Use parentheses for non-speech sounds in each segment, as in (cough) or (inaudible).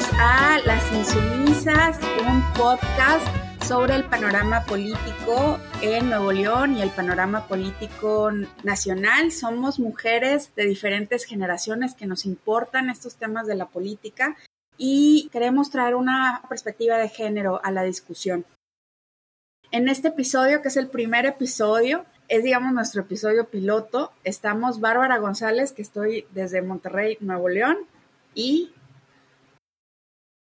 Bienvenidos a Las Insumisas, un podcast sobre el panorama político en Nuevo León y el panorama político nacional. Somos mujeres de diferentes generaciones que nos importan estos temas de la política y queremos traer una perspectiva de género a la discusión. En este episodio, que es el primer episodio, es digamos nuestro episodio piloto, estamos Bárbara González, que estoy desde Monterrey, Nuevo León, y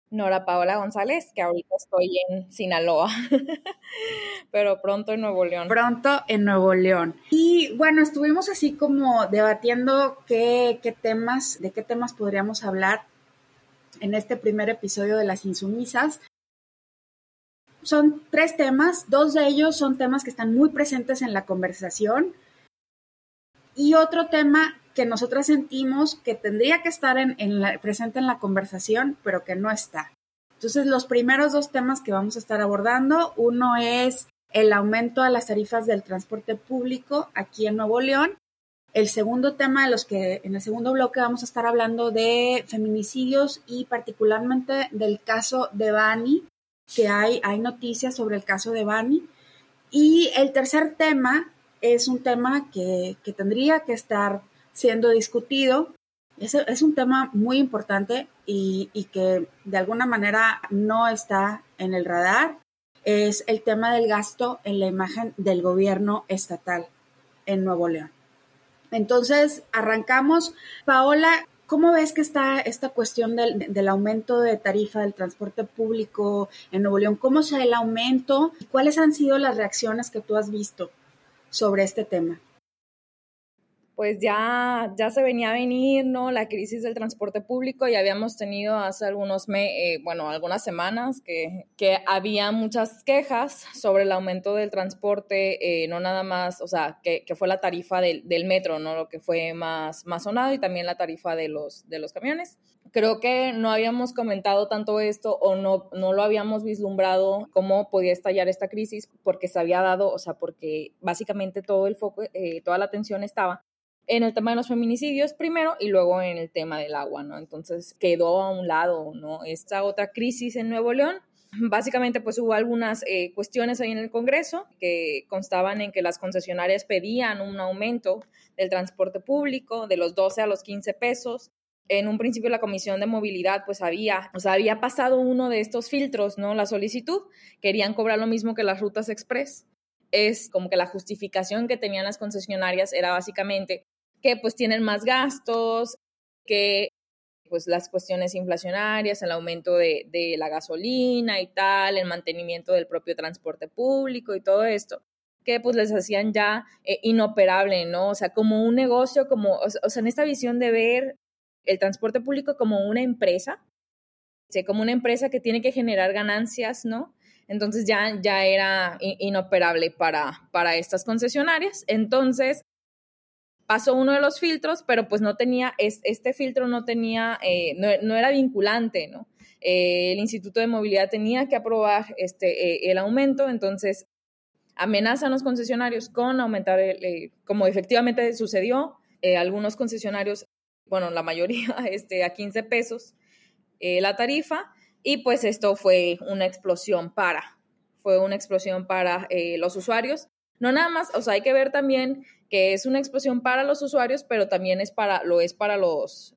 Nora Paola González, que ahorita estoy en Sinaloa, (laughs) pero pronto en Nuevo León. Pronto en Nuevo León. Y bueno, estuvimos así como debatiendo qué, qué temas, de qué temas podríamos hablar en este primer episodio de Las Insumisas. Son tres temas, dos de ellos son temas que están muy presentes en la conversación y otro tema que nosotras sentimos que tendría que estar en, presente en la conversación, pero que no está. Entonces, los primeros dos temas que vamos a estar abordando, uno es el aumento a las tarifas del transporte público aquí en Nuevo León. El segundo tema de los que en el segundo bloque vamos a estar hablando de feminicidios y particularmente del caso de Bani, que hay, hay noticias sobre el caso de Bani. Y el tercer tema es un tema que tendría que estar siendo discutido. Es, es un tema muy importante y, y, que de alguna manera no está en el radar. Es el tema del gasto en la imagen del gobierno estatal en Nuevo León. Entonces, arrancamos. Paola, ¿cómo ves que está esta cuestión del, del, aumento de tarifa del transporte público en Nuevo León? ¿Cómo se el aumento? ¿Cuáles han sido las reacciones que tú has visto sobre este tema? Pues ya, ya se venía a venir, ¿no? La crisis del transporte público y habíamos tenido hace algunos, eh, bueno, algunas semanas que, que, había muchas quejas sobre el aumento del transporte, eh, no nada más, o sea, que, que fue la tarifa del, del, metro, ¿no? Lo que fue más, más sonado y también la tarifa de los, de los camiones. Creo que no habíamos comentado tanto esto o no, no lo habíamos vislumbrado cómo podía estallar esta crisis porque se había dado, o sea, porque básicamente todo el foco, eh, toda la atención estaba en el tema de los feminicidios primero y luego en el tema del agua, ¿no? Entonces quedó a un lado, ¿no? Esta otra crisis en Nuevo León. Básicamente, pues hubo algunas eh, cuestiones ahí en el Congreso que constaban en que las concesionarias pedían un aumento del transporte público de los 12 a los 15 pesos. En un principio la Comisión de Movilidad pues había, o sea, había pasado uno de estos filtros, ¿no? La solicitud, querían cobrar lo mismo que las rutas express. Es como que la justificación que tenían las concesionarias era básicamente que pues tienen más gastos, que pues las cuestiones inflacionarias, el aumento de, de, la gasolina y tal, el mantenimiento del propio transporte público y todo esto, que pues les hacían ya eh, inoperable, ¿no? O sea, como un negocio, como, o, sea, en esta visión de ver el transporte público como una empresa, ¿sí? como una empresa que tiene que generar ganancias, ¿no? Entonces ya, ya era inoperable para, para estas concesionarias. Entonces, pasó uno de los filtros, pero pues no tenía, este filtro no tenía, eh, no, era vinculante, ¿no? Eh, el Instituto de Movilidad tenía que aprobar este, eh, el aumento, entonces amenazan los concesionarios con aumentar, el, como efectivamente sucedió, algunos concesionarios, bueno, la mayoría, (laughs) este, a 15 pesos la tarifa, y pues esto fue una explosión para, fue una explosión para los usuarios. No nada más, o sea, hay que ver también que es una explosión para los usuarios, pero también es para, lo es para los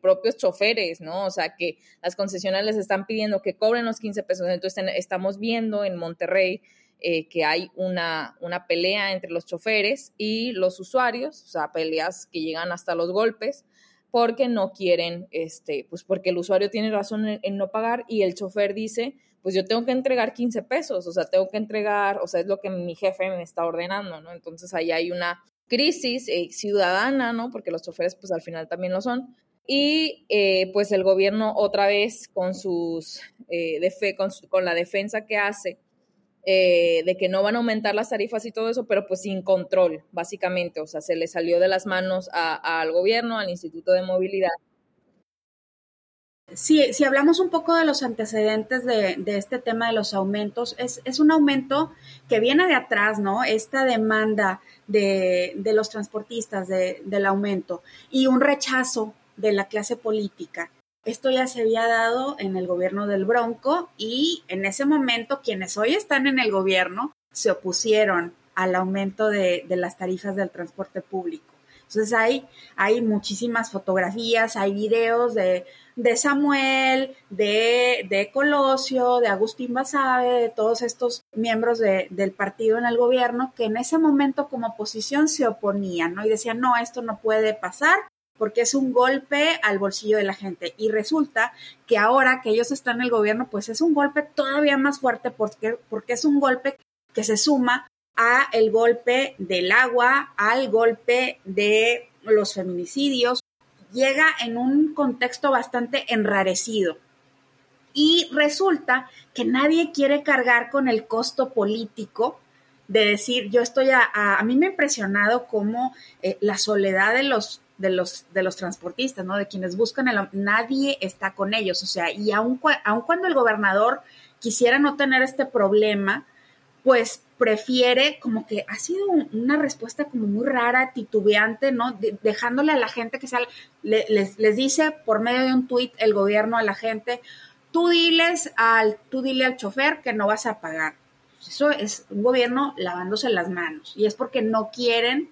propios choferes, ¿no? O sea, que las concesionarias les están pidiendo que cobren los 15 pesos. Entonces, estamos viendo en Monterrey eh, que hay una, una pelea entre los choferes y los usuarios, o sea, peleas que llegan hasta los golpes, porque no quieren, este, pues porque el usuario tiene razón en, en no pagar y el chofer dice, pues yo tengo que entregar 15 pesos, o sea, tengo que entregar, o sea, es lo que mi jefe me está ordenando, ¿no? Entonces ahí hay una crisis eh, ciudadana, ¿no? Porque los choferes pues al final también lo son. Y eh, pues el gobierno otra vez con sus, eh, con, la defensa que hace de que no van a aumentar las tarifas y todo eso, pero pues sin control, básicamente, o sea, se le salió de las manos al gobierno, al Instituto de Movilidad si, si, hablamos un poco de los antecedentes de, este tema de los aumentos, es, un aumento que viene de atrás, ¿no? Esta demanda de, los transportistas de, del aumento y un rechazo de la clase política. Esto ya se había dado en el gobierno del Bronco y en ese momento quienes hoy están en el gobierno se opusieron al aumento de, las tarifas del transporte público. Entonces hay, hay muchísimas fotografías, hay videos de, Samuel, de, de, Colosio, de Agustín Basabe, de todos estos miembros del partido en el gobierno que en ese momento como oposición se oponían, ¿no? Y decían, no, esto no puede pasar, porque es un golpe al bolsillo de la gente. Y resulta que ahora que ellos están en el gobierno, pues es un golpe todavía más fuerte porque, porque es un golpe que se suma a el golpe del agua, al golpe de los feminicidios. Llega en un contexto bastante enrarecido. Y resulta que nadie quiere cargar con el costo político de decir, yo estoy a, a, mí me ha impresionado cómo eh, la soledad de los de los, de los transportistas, ¿no? De quienes buscan el... Nadie está con ellos, o sea, y aun, aun cuando el gobernador quisiera no tener este problema, pues prefiere, como que ha sido una respuesta como muy rara, titubeante, ¿no? dejándole a la gente que sale, les, les, dice por medio de un tuit el gobierno a la gente, tú diles al, tú dile al chofer que no vas a pagar. Eso es un gobierno lavándose las manos y es porque no quieren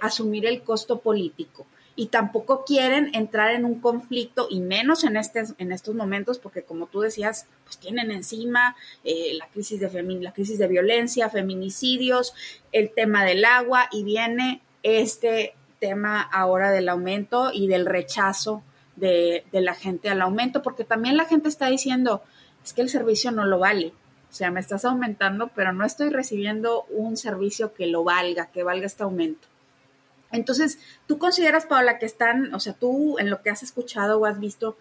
asumir el costo político y tampoco quieren entrar en un conflicto y menos en, este, en estos momentos porque como tú decías, pues tienen encima eh, la, crisis de la crisis de violencia, feminicidios, el tema del agua y viene este tema ahora del aumento y del rechazo de, de la gente al aumento porque también la gente está diciendo, es que el servicio no lo vale. O sea, me estás aumentando, pero no estoy recibiendo un servicio que lo valga, que valga este aumento. Entonces, ¿tú consideras, Paola, que están, o sea, tú en lo que has escuchado o has visto,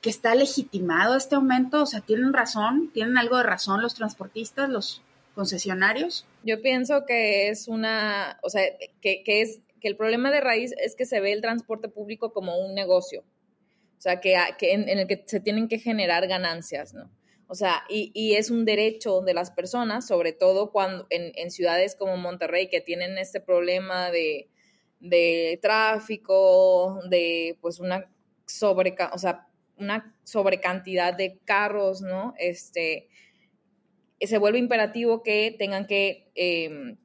que está legitimado este aumento? O sea, ¿tienen razón? ¿Tienen algo de razón los transportistas, los concesionarios? Yo pienso que es una, o sea, que, es, que el problema de raíz es que se ve el transporte público como un negocio. O sea, que, en, el que se tienen que generar ganancias, ¿no? O sea, y, y, es un derecho de las personas, sobre todo cuando en, en, ciudades como Monterrey, que tienen este problema de, de tráfico, de pues una sobre, o sea, una sobrecantidad de carros, ¿no? Este, se vuelve imperativo que tengan que em,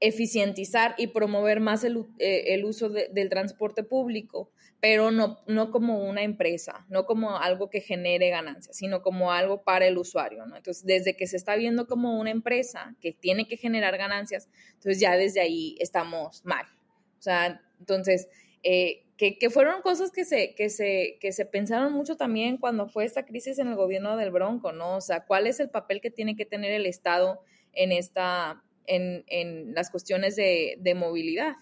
eficientizar y promover más el, eh, uso del transporte público, pero no, no como una empresa, no como algo que genere ganancias, sino como algo para el usuario, ¿no? Entonces, desde que se está viendo como una empresa que tiene que generar ganancias, entonces ya desde ahí estamos mal. O sea, entonces, eh, que, fueron cosas que se, que, se, que se pensaron mucho también cuando fue esta crisis en el gobierno del Bronco, ¿no? O sea, ¿cuál es el papel que tiene que tener el Estado en, esta, en, en las cuestiones de, de, movilidad?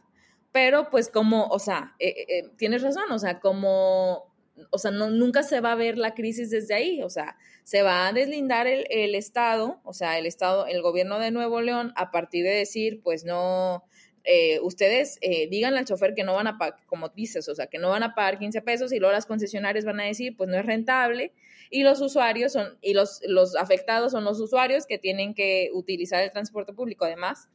Pero pues como, o sea, eh, eh, tienes razón, o sea, como, o sea, no, nunca se va a ver la crisis desde ahí, o sea, se va a deslindar el, el Estado, o sea, el Estado, el gobierno de Nuevo León, a partir de decir, pues no, eh, ustedes eh, díganle al chofer que no van a pagar, como dices, o sea, que no van a pagar 15 pesos y luego las concesionarias van a decir, pues no es rentable. Y los usuarios son, y los, los afectados son los usuarios que tienen que utilizar el transporte público. Además,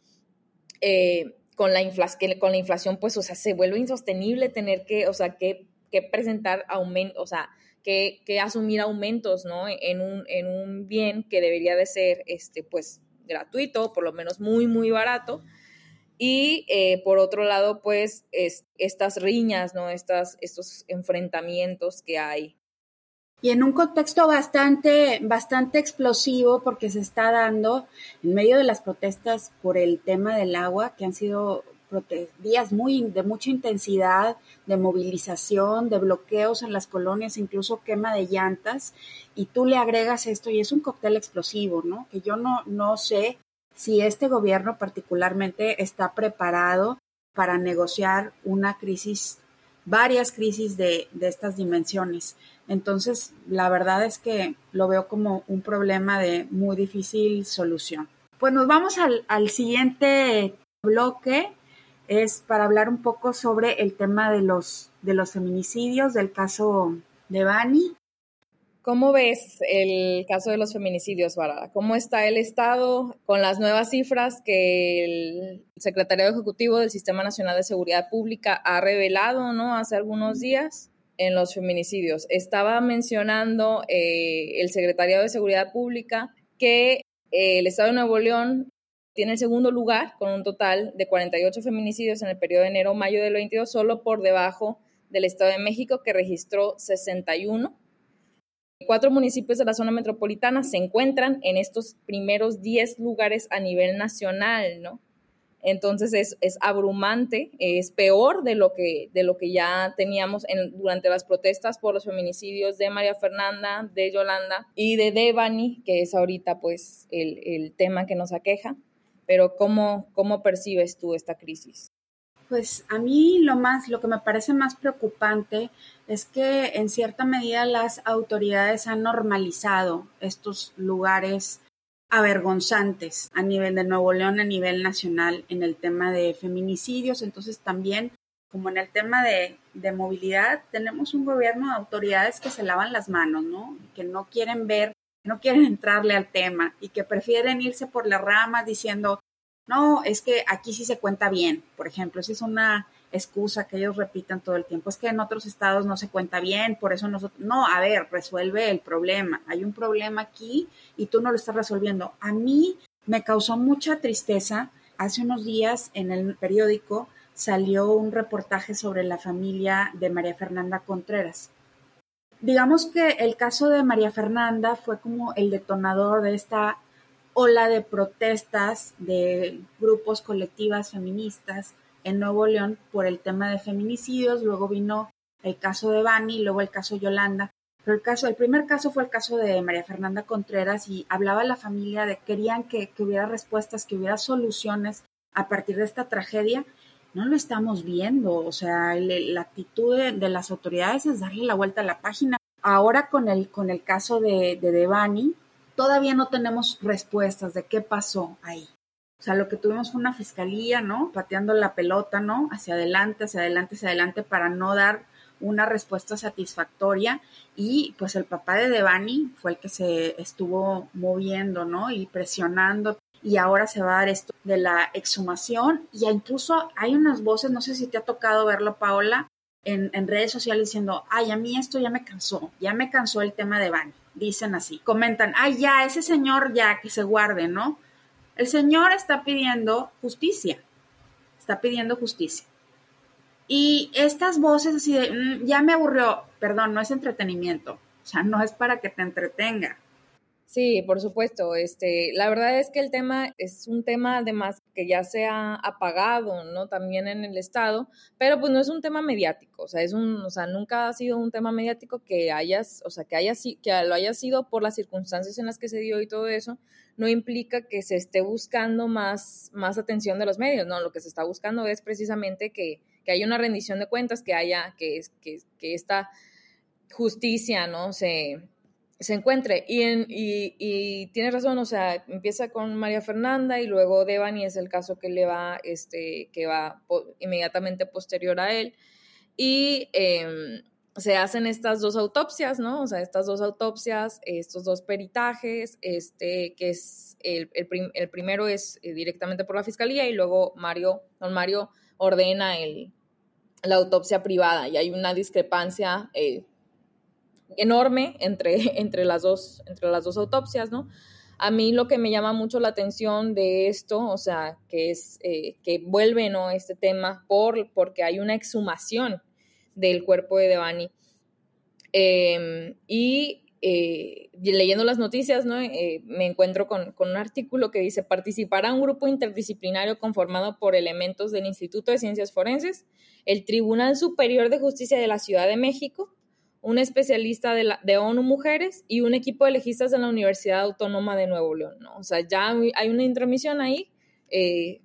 eh, con, la que con la inflación, pues, o sea, se vuelve insostenible tener que, o sea, que, que presentar aumentos, o sea, que, que, asumir aumentos, ¿no? En un, en un bien que debería de ser, este, pues, gratuito, por lo menos muy, muy barato y eh, por otro lado, pues es, estas riñas, ¿no? Estas, estos enfrentamientos que hay. Y en un contexto bastante, bastante explosivo porque se está dando en medio de las protestas por el tema del agua, que han sido días muy de mucha intensidad, de movilización, de bloqueos en las colonias, incluso quema de llantas, y tú le agregas esto y es un cóctel explosivo, ¿no? Que yo no, no sé si este gobierno particularmente está preparado para negociar una crisis, varias crisis de, estas dimensiones. Entonces, la verdad es que lo veo como un problema de muy difícil solución. Pues nos vamos al, al siguiente bloque, es para hablar un poco sobre el tema de los, de los feminicidios, del caso de Bani. ¿Cómo ves el caso de los feminicidios, Bárbara? ¿Cómo está el Estado con las nuevas cifras que el secretario ejecutivo del Sistema Nacional de Seguridad Pública ha revelado ¿no? hace algunos días? en los feminicidios. Estaba mencionando eh, el Secretariado de Seguridad Pública que eh, el Estado de Nuevo León tiene el segundo lugar con un total de 48 feminicidios en el periodo de enero-mayo del 22, solo por debajo del Estado de México, que registró 61. Cuatro municipios de la zona metropolitana se encuentran en estos primeros 10 lugares a nivel nacional, ¿no? Entonces es, abrumante, es peor de lo que, de lo que ya teníamos en, durante las protestas por los feminicidios de María Fernanda, de Yolanda y de Devani, que es ahorita pues el, tema que nos aqueja. Pero ¿cómo, ¿cómo percibes tú esta crisis? Pues a mí lo más, lo que me parece más preocupante es que en cierta medida las autoridades han normalizado estos lugares avergonzantes a nivel de Nuevo León, a nivel nacional, en el tema de feminicidios. Entonces también, como en el tema de, movilidad, tenemos un gobierno de autoridades que se lavan las manos, ¿no? Que no quieren ver, no quieren entrarle al tema y que prefieren irse por las ramas diciendo, no, es que aquí sí se cuenta bien. Por ejemplo, esa es una excusa que ellos repitan todo el tiempo. Es que en otros estados no se cuenta bien, por eso nosotros... No, a ver, resuelve el problema. Hay un problema aquí y tú no lo estás resolviendo. A mí me causó mucha tristeza. Hace unos días en el periódico salió un reportaje sobre la familia de María Fernanda Contreras. Digamos que el caso de María Fernanda fue como el detonador de esta ola de protestas de grupos colectivas feministas en Nuevo León por el tema de feminicidios, luego vino el caso de Bani, luego el caso de Yolanda. Pero el caso, el primer caso fue el caso de María Fernanda Contreras y hablaba la familia de querían que, hubiera respuestas, que hubiera soluciones a partir de esta tragedia. No lo estamos viendo, o sea, la actitud de, las autoridades es darle la vuelta a la página. Ahora con el, con el caso de, de Devani, todavía no tenemos respuestas de qué pasó ahí. O sea, lo que tuvimos fue una fiscalía, ¿no? Pateando la pelota, ¿no? Hacia adelante, hacia adelante, hacia adelante para no dar una respuesta satisfactoria y pues el papá de Devani fue el que se estuvo moviendo, ¿no? Y presionando y ahora se va a dar esto de la exhumación y incluso hay unas voces, no sé si te ha tocado verlo, Paola, en, en redes sociales diciendo, ay, a mí esto ya me cansó, ya me cansó el tema de Devani, dicen así, comentan, ay, ya, ese señor ya que se guarde, ¿no? El Señor está pidiendo justicia, está pidiendo justicia. Y estas voces así de, mm, ya me aburrió, perdón, no es entretenimiento, o sea, no es para que te entretenga. Sí, por supuesto. Este, la verdad es que el tema es un tema además que ya se ha apagado, ¿no? También en el estado, pero pues no es un tema mediático, o sea, es un, o sea, nunca ha sido un tema mediático que hayas, o sea, que haya que lo haya sido por las circunstancias en las que se dio y todo eso, no implica que se esté buscando más, más atención de los medios, ¿no? Lo que se está buscando es precisamente que, haya una rendición de cuentas, que haya, que, que, que esta justicia, ¿no? Se, se encuentre. Y, en, y, tienes razón, o sea, empieza con María Fernanda y luego Devani es el caso que le va, este, que va inmediatamente posterior a él. Y em, se hacen estas dos autopsias, ¿no? O sea, estas dos autopsias, estos dos peritajes, este, que es, el, el, primero es eh, directamente por la fiscalía y luego Mario, don Mario ordena el, la autopsia privada y hay una discrepancia eh, enorme entre, (laughs) entre, las dos, entre las dos autopsias, ¿no? A mí lo que me llama mucho la atención de esto, o sea, que es eh, que vuelve, ¿no? Este tema por, porque hay una exhumación del cuerpo de Devani. Em, y eh, leyendo las noticias, ¿no? Eh, me encuentro con, un artículo que dice, participará un grupo interdisciplinario conformado por elementos del Instituto de Ciencias Forenses, el Tribunal Superior de Justicia de la Ciudad de México, un especialista de, la, de ONU Mujeres y un equipo de legistas de la Universidad Autónoma de Nuevo León. O sea, ya hay una intromisión ahí eh,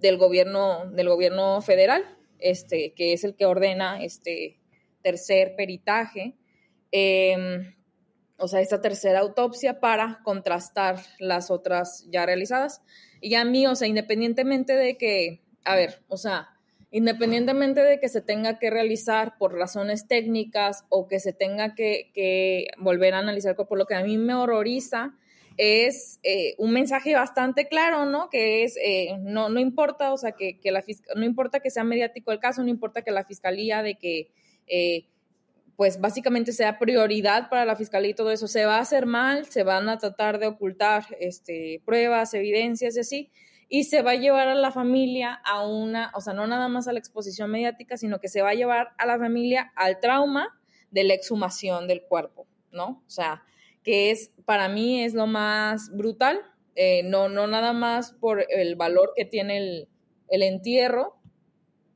del, gobierno, del gobierno federal este, que es el que ordena este tercer peritaje, em, o sea, esta tercera autopsia para contrastar las otras ya realizadas. Y a mí, o sea, independientemente de que, a ver, o sea, independientemente de que se tenga que realizar por razones técnicas o que se tenga que, que volver a analizar por lo que a mí me horroriza es eh, un mensaje bastante claro, ¿no? Que es, eh, no, no importa, o sea, que, la no importa que sea mediático el caso, no importa que la fiscalía de que, eh, pues básicamente sea prioridad para la fiscalía y todo eso. Se va a hacer mal, se van a tratar de ocultar este, pruebas, evidencias y así, y se va a llevar a la familia a una, o sea, no nada más a la exposición mediática, sino que se va a llevar a la familia al trauma de la exhumación del cuerpo, ¿no? O sea, que es, para mí es lo más brutal, eh, no, no nada más por el valor que tiene el, el entierro,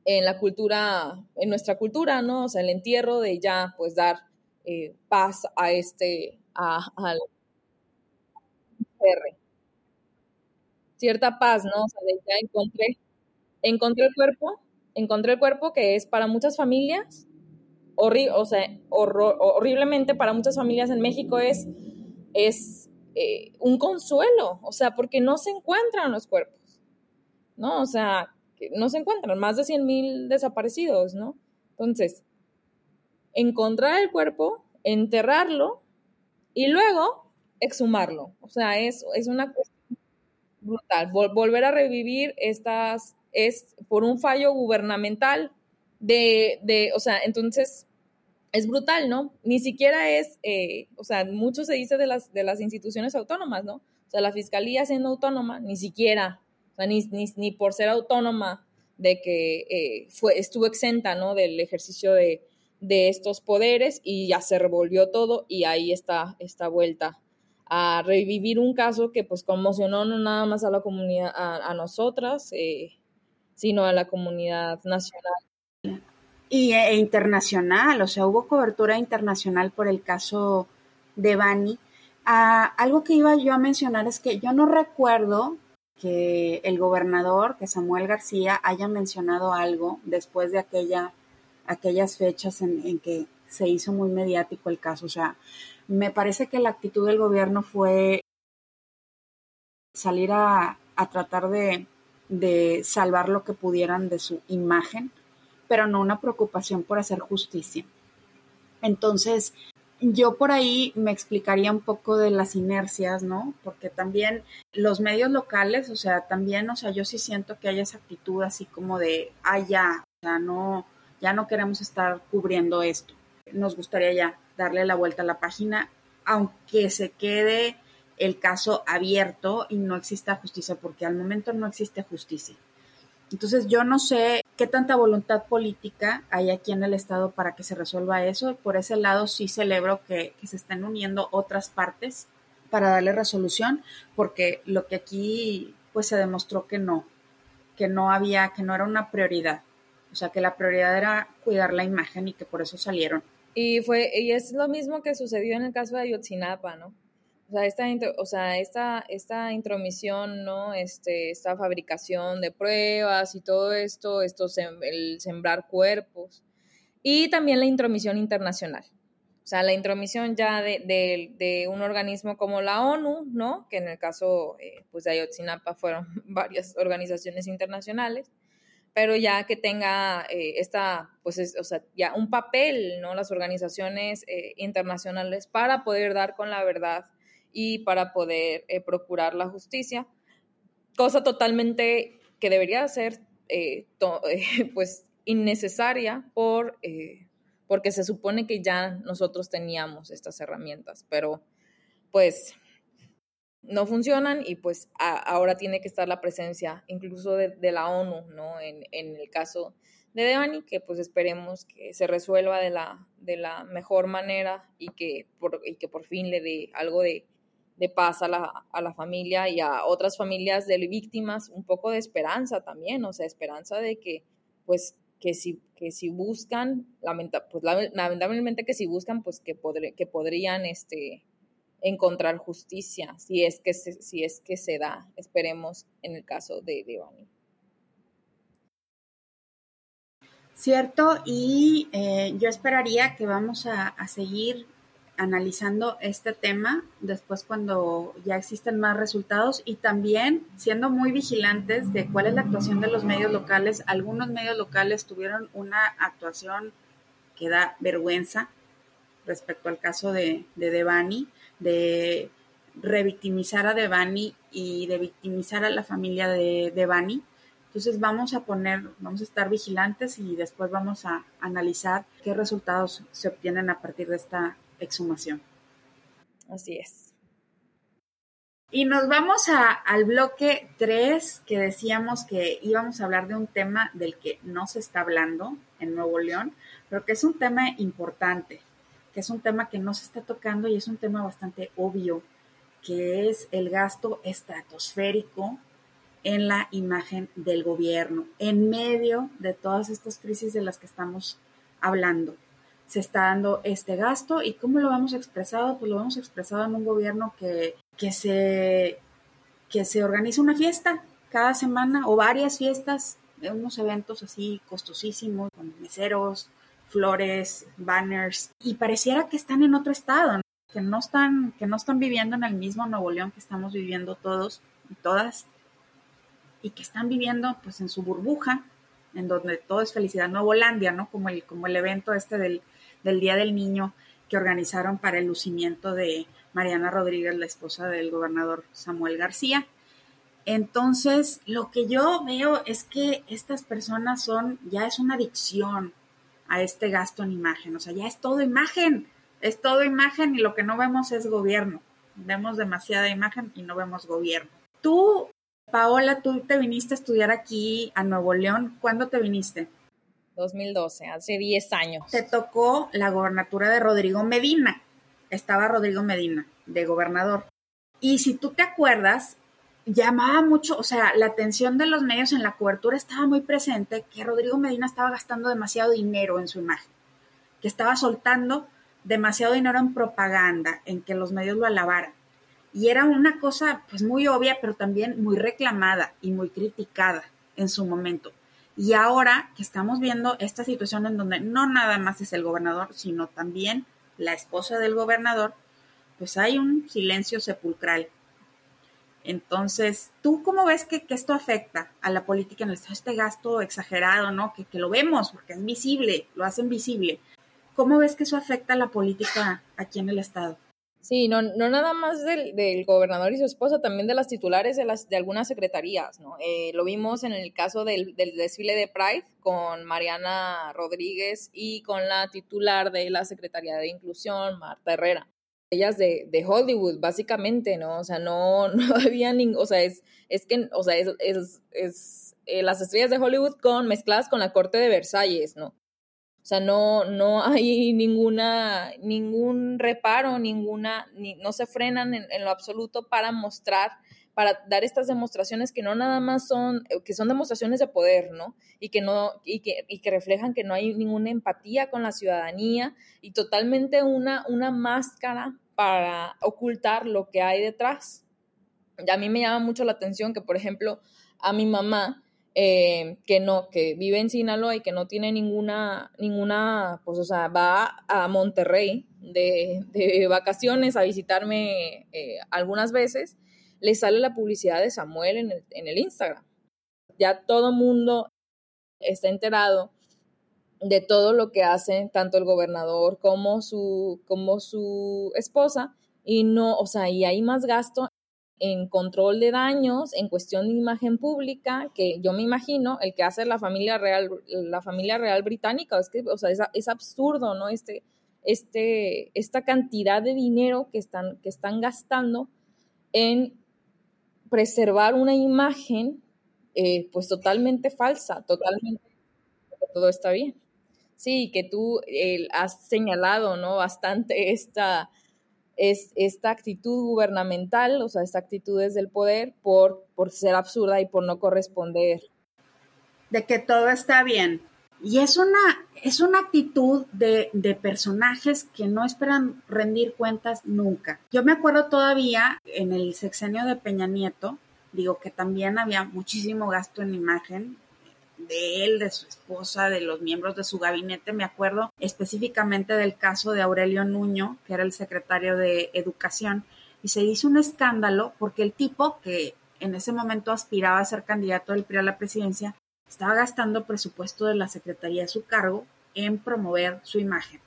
en la cultura, en nuestra cultura, ¿no? O sea, el entierro de ya, pues, dar eh, paz a este, a, al Cierta paz, ¿no? O sea, de ya encontré, encontré el cuerpo, encontré el cuerpo que es para muchas familias, o sea, horriblemente para muchas familias en México es, es eh, un consuelo, o sea, porque no se encuentran los cuerpos, ¿no? O sea, no se encuentran, más de 100 mil desaparecidos, ¿no? Entonces, encontrar el cuerpo, enterrarlo y luego exhumarlo. O sea, es, es una cuestión brutal. volver a revivir estas, es por un fallo gubernamental de, de o sea, entonces es brutal, ¿no? Ni siquiera es, eh, o sea, mucho se dice de las, de las instituciones autónomas, ¿no? O sea, la fiscalía siendo autónoma, ni siquiera o sea, ni, ni, por ser autónoma de que eh, fue, estuvo exenta ¿no? del ejercicio de, de, estos poderes y ya se revolvió todo y ahí está esta vuelta a revivir un caso que pues conmocionó no nada más a la comunidad, a, nosotras, eh, sino a la comunidad nacional. Y e internacional, o sea, hubo cobertura internacional por el caso de Bani. Ah, algo que iba yo a mencionar es que yo no recuerdo que el gobernador, que Samuel García, haya mencionado algo después de aquella, aquellas fechas en, que se hizo muy mediático el caso. O sea, me parece que la actitud del gobierno fue salir a, tratar de, de salvar lo que pudieran de su imagen, pero no una preocupación por hacer justicia. Entonces, yo por ahí me explicaría un poco de las inercias, ¿no? Porque también los medios locales, o sea, también, o sea, yo sí siento que hay esa actitud así como de, ah, ya, no, ya no queremos estar cubriendo esto. Nos gustaría ya darle la vuelta a la página, aunque se quede el caso abierto y no exista justicia, porque al momento no existe justicia. Entonces yo no sé qué tanta voluntad política hay aquí en el Estado para que se resuelva eso. Por ese lado sí celebro que, se estén uniendo otras partes para darle resolución, porque lo que aquí pues se demostró que no, que no había, que no era una prioridad. O sea, que la prioridad era cuidar la imagen y que por eso salieron. Y fue y es lo mismo que sucedió en el caso de Ayotzinapa, ¿no? O sea, esta, o sea, esta, esta intromisión, ¿no? Este, esta fabricación de pruebas y todo esto, esto el sembrar cuerpos. Y también la intromisión internacional. O sea, la intromisión ya de, de, un organismo como la ONU, ¿no? Que en el caso eh, pues de Ayotzinapa fueron (laughs) varias organizaciones internacionales, pero ya que tenga eh, esta, pues, o sea, ya un papel, ¿no? Las organizaciones eh, internacionales para poder dar con la verdad y para poder eh, procurar la justicia, cosa totalmente que debería ser eh, (laughs) pues innecesaria por, porque se supone que ya nosotros teníamos estas herramientas, pero pues no funcionan y pues ahora tiene que estar la presencia incluso de, la ONU, ¿no? En, en, el caso de Devani, que pues esperemos que se resuelva de la, de la mejor manera y que, por, y que por fin le dé algo de, de paz a la, a la, familia y a otras familias de víctimas, un poco de esperanza también, o sea, esperanza de que, pues, que si, que si buscan, lamenta, pues lamentablemente que si buscan, pues que, que podrían este, encontrar justicia, si es, que se, si es que se da, esperemos en el caso de Devani. Cierto, y eh, yo esperaría que vamos a, seguir analizando este tema después cuando ya existen más resultados y también siendo muy vigilantes de cuál es la actuación de los medios locales. Algunos medios locales tuvieron una actuación que da vergüenza respecto al caso de Devani, de revictimizar a Devani y de victimizar a la familia de Devani, Entonces vamos a poner, vamos a estar vigilantes y después vamos a analizar qué resultados se obtienen a partir de esta exhumación. Así es. Y nos vamos a, al bloque 3, que decíamos que íbamos a hablar de un tema del que no se está hablando en Nuevo León, pero que es un tema importante, que es un tema que no se está tocando y es un tema bastante obvio, que es el gasto estratosférico en la imagen del gobierno, en medio de todas estas crisis de las que estamos hablando. Se está dando este gasto y cómo lo hemos expresado, pues lo hemos expresado en un gobierno que, que, se, que se organiza una fiesta cada semana o varias fiestas, unos eventos así costosísimos, con meseros, flores, banners, y pareciera que están en otro estado, que no están, que no están viviendo en el mismo Nuevo León que estamos viviendo todos y todas y que están viviendo pues en su burbuja, en donde todo es felicidad Nuevolandia, ¿no? Como el, como el evento este del, del Día del Niño que organizaron para el lucimiento de Mariana Rodríguez, la esposa del gobernador Samuel García. Entonces, lo que yo veo es que estas personas son, ya es una adicción a este gasto en imagen, o sea, ya es todo imagen, es todo imagen y lo que no vemos es gobierno. Vemos demasiada imagen y no vemos gobierno. Tú Paola, tú te viniste a estudiar aquí a Nuevo León. ¿Cuándo te viniste? 2012, hace 10 años. Te tocó la gobernatura de Rodrigo Medina. Estaba Rodrigo Medina de gobernador. Y si tú te acuerdas, llamaba mucho, o sea, la atención de los medios en la cobertura estaba muy presente que Rodrigo Medina estaba gastando demasiado dinero en su imagen, que estaba soltando demasiado dinero en propaganda, en que los medios lo alabaran. Y era una cosa pues muy obvia, pero también muy reclamada y muy criticada en su momento. Y ahora que estamos viendo esta situación en donde no nada más es el gobernador, sino también la esposa del gobernador, pues hay un silencio sepulcral. Entonces, ¿tú cómo ves que, esto afecta a la política en el Estado? Este gasto exagerado, ¿no? Que, que lo vemos, porque es visible, lo hacen visible. ¿Cómo ves que eso afecta a la política aquí en el Estado? Sí, no, no nada más del, del, gobernador y su esposa, también de las titulares de, las, de algunas secretarías, ¿no? Eh, lo vimos en el caso del, del, desfile de Pride con Mariana Rodríguez y con la titular de la Secretaría de Inclusión, Marta Herrera. Ellas de, de Hollywood, básicamente, ¿no? O sea, no, (laughs) no había ningún, o sea, es, es que, o sea, es, es, es eh, las estrellas de Hollywood con, mezcladas con la corte de Versalles, ¿no? O sea, no, no (laughs) hay ninguna, ningún reparo, ninguna, ni, no se frenan en, en, lo absoluto para mostrar, para dar estas demostraciones que no nada más son, eh, que son demostraciones de poder, ¿no? Y que no, y que, y que reflejan que no hay ninguna empatía con la ciudadanía y totalmente una, una máscara para ocultar lo que hay detrás. Y a mí me llama mucho la atención que, por ejemplo, a mi mamá, eh, que no, que vive en Sinaloa y que no tiene ninguna, ninguna, pues, o sea, va a Monterrey de, de vacaciones a visitarme eh, algunas veces, le sale la publicidad de Samuel en el, en el Instagram. Ya todo mundo está enterado de todo lo que hace tanto el gobernador como su, como su esposa y no, o sea, y hay más gasto en control de daños, en cuestión de imagen pública, que yo me imagino el que hace la familia real, la familia real británica, es o sea, es, absurdo, ¿no? Este, este, esta cantidad de dinero que están, que están gastando en preservar una imagen, eh, pues totalmente falsa, totalmente, todo está bien. Sí, que tú eh, has señalado, ¿no? Bastante esta es esta actitud gubernamental, o sea, esta actitud desde el poder por, por ser absurda y por no corresponder. De que todo está bien. Y es una, es una actitud de, de personajes que no esperan rendir cuentas nunca. Yo me acuerdo todavía en el sexenio de Peña Nieto, digo que también había muchísimo gasto en imagen, de él, de su esposa, de los miembros de su gabinete. Me acuerdo específicamente del caso de Aurelio Nuño, que era el secretario de Educación, y se hizo un escándalo porque el tipo que en ese momento aspiraba a ser candidato del PRI a la presidencia, estaba gastando presupuesto de la Secretaría de su cargo en promover su imagen.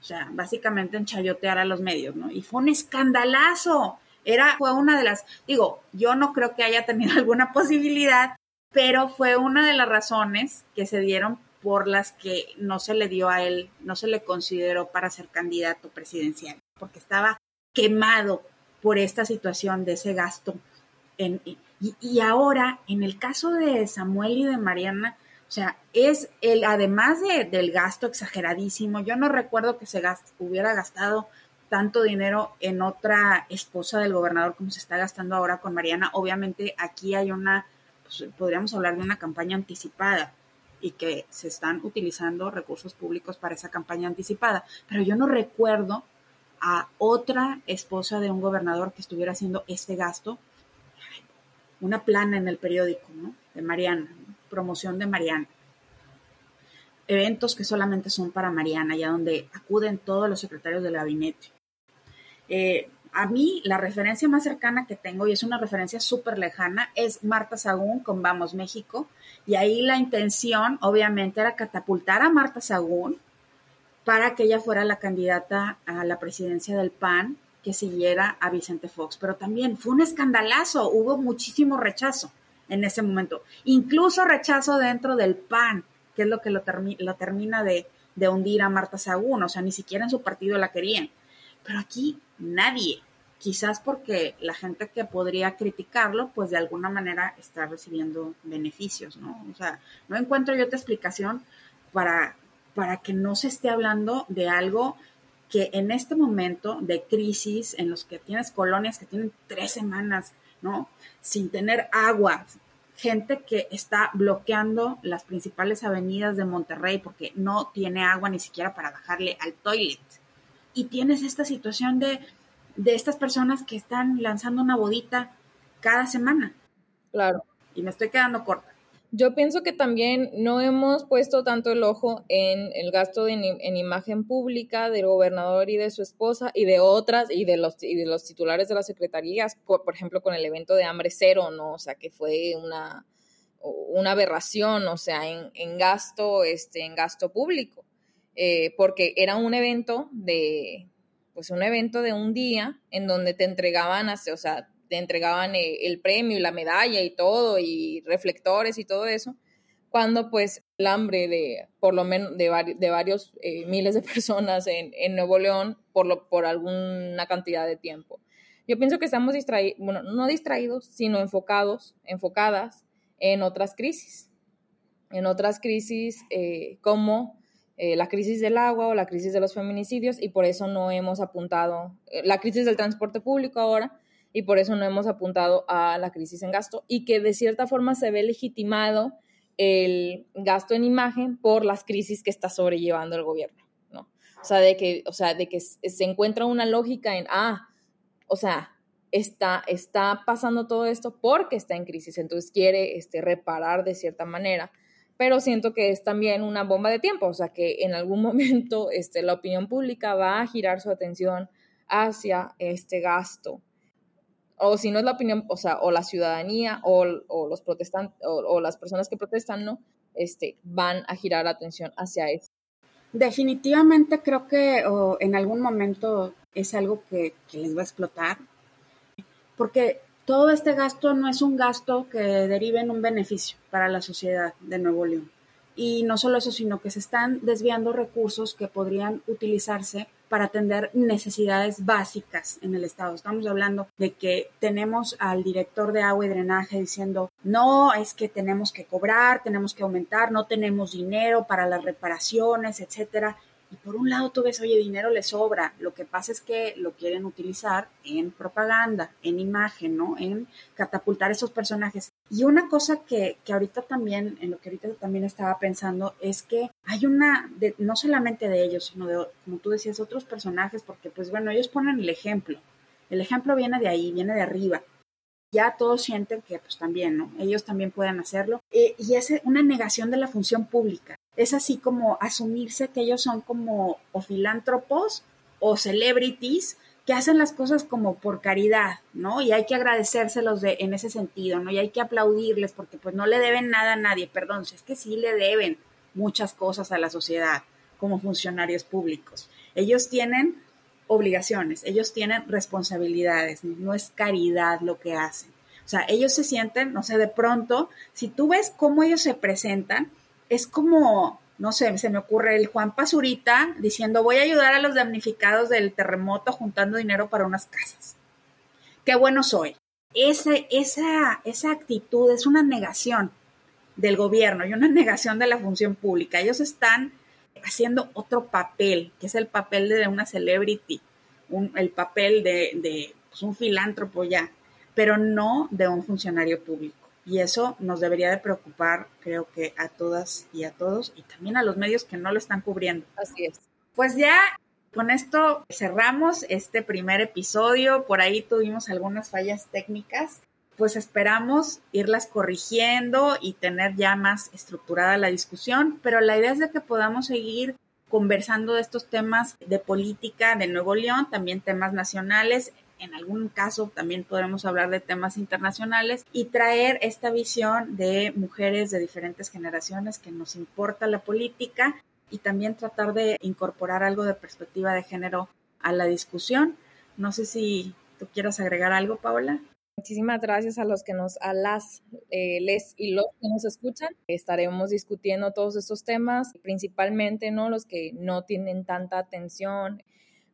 O sea, básicamente en chayotear a los medios, ¿no? Y fue un escandalazo. Era, fue una de las, digo, yo no creo que haya tenido (laughs) alguna posibilidad pero fue una de las razones que se dieron por las que no se le dio a él, no se le consideró para ser candidato presidencial, porque estaba quemado por esta situación de ese gasto. En, y, ahora, en el caso de Samuel y de Mariana, o sea, es el, además del gasto exageradísimo, yo no recuerdo que se hubiera gastado tanto dinero en otra esposa del gobernador como se está gastando ahora con Mariana. Obviamente aquí hay una, pues, podríamos hablar de una campaña anticipada y que se están utilizando recursos públicos para esa campaña anticipada, pero yo no recuerdo a otra esposa de un gobernador que estuviera haciendo este gasto, una plana en el periódico, ¿no? De Mariana, promoción de Mariana. Eventos que solamente son para Mariana, ya donde acuden todos los secretarios del gabinete. Eh, a mí la referencia más cercana que tengo, y es una referencia súper lejana, es Marta Sagún con Vamos México. Y ahí la intención, obviamente, era catapultar a Marta Sagún para que ella fuera la candidata a la presidencia del PAN que siguiera a Vicente Fox. Pero también fue un escandalazo, hubo muchísimo rechazo en ese momento, incluso rechazo dentro del PAN, que es lo que lo, termina de, de hundir a Marta Sagún, o sea, ni siquiera en su partido la querían. Pero aquí nadie, quizás porque la gente que podría criticarlo, pues de alguna manera está recibiendo beneficios, ¿no? O sea, no encuentro yo otra explicación para, para que no se esté hablando de algo que en este momento de crisis, en los que tienes colonias que tienen tres semanas, ¿no? Sin tener agua, gente que está bloqueando las principales avenidas de Monterrey porque no tiene agua ni siquiera para bajarle al toilet. Y tienes esta situación de de estas personas que están lanzando una bodita cada semana. Claro. Y me estoy quedando corta. Yo pienso que también no hemos puesto tanto el ojo en el gasto en, imagen pública del gobernador y de su esposa y de otras y de los, y de los titulares de las secretarías, por, ejemplo, con el evento de hambre cero, ¿no? O sea, que fue una, una aberración, o sea, en, gasto, este, en gasto público, eh, porque era un evento de, pues un evento de un día en donde te entregaban, o sea, te entregaban eh, el premio y la medalla y todo, y reflectores y todo eso, cuando pues el hambre de por lo menos de, de varios eh, miles de (laughs) personas en, en, Nuevo León por, lo, por alguna cantidad de tiempo. Yo pienso que estamos distraídos, bueno, no distraídos, sino enfocados, enfocadas en otras crisis, en otras crisis eh, como eh, la crisis del agua o la crisis de los feminicidios y por eso no hemos apuntado, eh, la crisis del transporte público ahora y por eso no hemos apuntado a la crisis en gasto y que de cierta forma se ve legitimado el gasto en imagen por las crisis que está sobrellevando el gobierno, ¿no? O sea, de que, o sea, de que se encuentra una lógica en, ah, o sea, está, está pasando todo esto porque está en crisis, entonces quiere este, reparar de cierta manera pero siento que es también una bomba de tiempo, o sea que en algún (laughs) momento este, la opinión pública va a girar su atención hacia este gasto. O si no es la opinión, o sea, o la ciudadanía o, los protestantes o, las personas que protestan, ¿no? Este, van a girar la atención hacia eso. Definitivamente creo que en algún momento es algo que, que les va a explotar, porque todo este gasto no es un gasto que derive en un beneficio para la sociedad de Nuevo León. Y no solo eso, sino que se están desviando recursos que podrían utilizarse para atender necesidades básicas en el Estado. Estamos hablando de que tenemos al director de agua y drenaje diciendo, no, es que tenemos que cobrar, tenemos que aumentar, no tenemos dinero para las reparaciones, etcétera. Y por un lado tú ves, oye, dinero le sobra. Lo que pasa es que lo quieren utilizar en propaganda, en imagen, ¿no? En catapultar esos personajes. Y una cosa que, que ahorita también, en lo que ahorita también estaba pensando, es que hay una, de, no solamente de ellos, sino de, como tú decías, otros personajes, porque pues bueno, ellos ponen el ejemplo. El ejemplo viene de ahí, viene de arriba ya todos sienten que pues también, ¿no? Ellos también pueden hacerlo. Eh, y es una negación de la función pública es así como asumirse que ellos son como o filántropos o celebrities que hacen las cosas como por caridad, ¿no? Y hay que agradecérselos de, en ese sentido, ¿no? Y hay que aplaudirles porque pues no le deben nada a nadie, perdón, es que sí le deben muchas cosas a la sociedad como funcionarios públicos. Ellos tienen obligaciones, ellos tienen responsabilidades, no es caridad lo que hacen. O sea, ellos se sienten, no sé, de pronto, si tú ves cómo ellos se presentan, es como, no sé, se me ocurre el Juan Pazurita diciendo voy a ayudar a los damnificados del terremoto juntando dinero para unas casas. Qué bueno soy. Ese, esa, esa actitud es una negación del gobierno y una negación de la función pública. Ellos están haciendo otro papel, que es el papel de una celebrity, el papel de, pues, un filántropo ya, pero no de un funcionario público. Y eso nos debería de preocupar, creo que a todas y a todos, y también a los medios que no lo están cubriendo. Así es. Pues ya con esto cerramos este primer episodio. Por ahí tuvimos algunas fallas técnicas. Pues esperamos irlas corrigiendo y tener ya más estructurada la discusión, pero la idea es de que podamos seguir conversando de estos temas de política de Nuevo León, también temas nacionales, en algún caso también podremos hablar de temas internacionales y traer esta visión de mujeres de diferentes generaciones que nos importa la política y también tratar de incorporar algo de perspectiva de género a la discusión. No sé si tú quieras agregar algo, Paola. Muchísimas gracias a los que nos, a las, eh, les y los que nos escuchan. Estaremos discutiendo todos estos temas, principalmente no los que no tienen tanta atención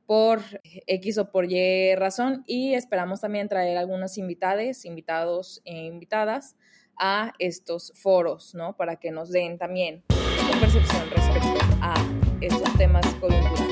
por X o por Y razón y esperamos también traer algunos invitados, invitados e invitadas a estos foros, ¿no? Para que nos den también su percepción respecto a estos temas coyunturales.